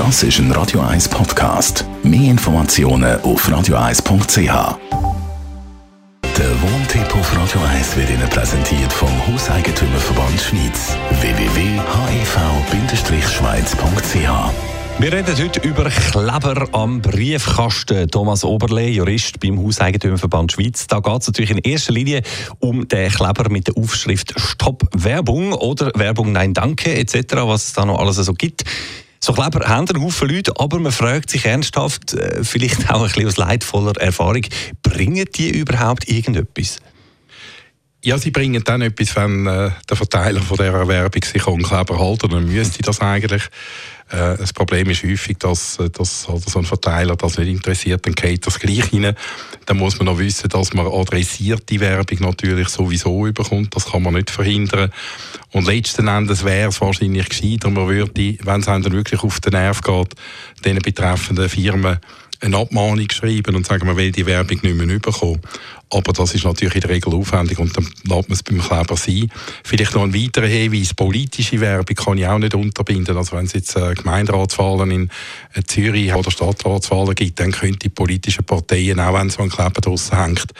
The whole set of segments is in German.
Das ist ein Radio 1 Podcast. Mehr Informationen auf radio1.ch. Der Wohntipp auf Radio 1 wird Ihnen präsentiert vom Hauseigentümerverband Schweiz. www.hev-schweiz.ch wir reden heute über Kleber am Briefkasten. Thomas Oberle, Jurist beim Hauseigentümerverband Schweiz. Da geht es natürlich in erster Linie um den Kleber mit der Aufschrift Stopp Werbung oder Werbung Nein Danke etc., was es da noch alles so gibt. So Kleber haben einen Haufen Leute, aber man fragt sich ernsthaft, äh, vielleicht auch ein bisschen aus leidvoller Erfahrung, bringen die überhaupt irgendetwas? Ja, sie bringen dann etwas, wenn äh, der Verteiler von dieser Werbung sich an Kleber halten, dann müsste das eigentlich. Äh, das Problem ist häufig, dass, äh, dass also so ein Verteiler das nicht interessiert, dann geht das gleich rein. Dann muss man noch wissen, dass man adressierte Werbung natürlich sowieso überkommt. Das kann man nicht verhindern. Und letzten Endes wäre es wahrscheinlich gescheiter, man würde, wenn es einem dann wirklich auf den Nerv geht, den betreffenden Firmen eine Abmahnung schreiben und sagen, man will die Werbung nicht mehr bekommen. Aber das ist natürlich in der Regel aufwendig und dann lässt man es beim Kleber sein. Vielleicht noch ein weiterer Hinweis, politische Werbung kann ich auch nicht unterbinden. Also wenn es jetzt äh, Gemeinderatswahlen in äh, Zürich oder Stadtratswahlen gibt, dann können die politischen Parteien, auch wenn so ein Kleber draussen hängt,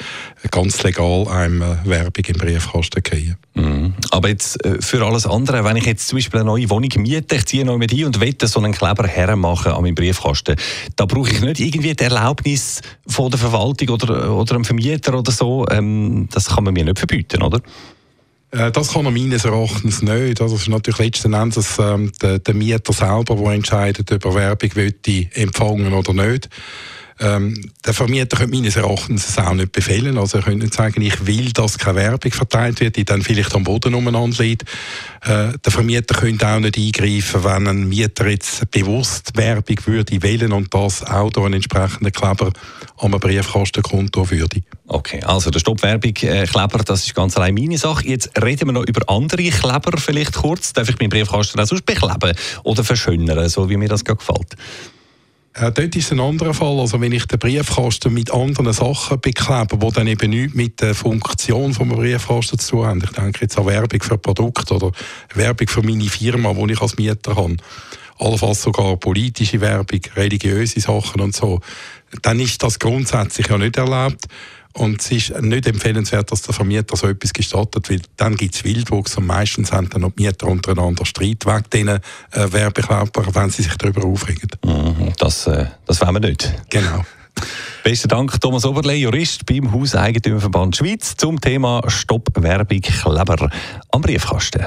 ganz legal einem äh, Werbung im Briefkasten gehen. Mhm. Aber jetzt für alles andere, wenn ich jetzt zum Beispiel eine neue Wohnung miete, ich ziehe neu mit hin und will so einen Kleber hermachen an meinem Briefkasten, da brauche ich nicht irgendwie die Erlaubnis von der Verwaltung oder, oder einem Vermieter oder so, ähm, das kann man mir nicht verbieten, oder? Äh, das kann er meines Erachtens nicht. Das ist natürlich letzten Endes ähm, der, Mieter selber, der entscheidet, ob er Werbung empfangen oder nicht. Ähm, der Vermieter könnte meines Erachtens es auch nicht befehlen. Also er könnte nicht sagen, ich will, dass keine Werbung verteilt wird, die dann vielleicht am Boden umeinander liegt. Äh, der Vermieter könnte auch nicht eingreifen, wenn ein Mieter jetzt bewusst Werbung würde wählen und das auch durch einen entsprechenden Kleber am Briefkastenkonto würde. Okay, also der Stoppwerbung äh, das ist ganz allein meine Sache. Jetzt reden wir noch über andere Kleber vielleicht kurz. Darf ich meinen Briefkasten auch sonst bekleben oder verschönern, so wie mir das gerade gefällt? Äh, dort ist ein anderer Fall. Also wenn ich den Briefkasten mit anderen Sachen beklebe, die dann eben nichts mit der Funktion des Briefkasten zu haben. Ich denke jetzt an Werbung für Produkte oder Werbung für meine Firma, die ich als Mieter habe. Allenfalls sogar politische Werbung, religiöse Sachen und so. Dann ist das grundsätzlich ja nicht erlaubt. Und es ist nicht empfehlenswert, dass der Vermieter so etwas gestattet, weil dann gibt es Wildwuchs und meistens haben dann die Mieter untereinander Streit wegen diesen äh, Werbekleber, wenn sie sich darüber aufregen. Mhm, das, äh, das wollen wir nicht. Genau. Besten Dank, Thomas Oberle, Jurist beim Hauseigentümerverband Schweiz zum Thema Stopp Werbung Kleber am Briefkasten.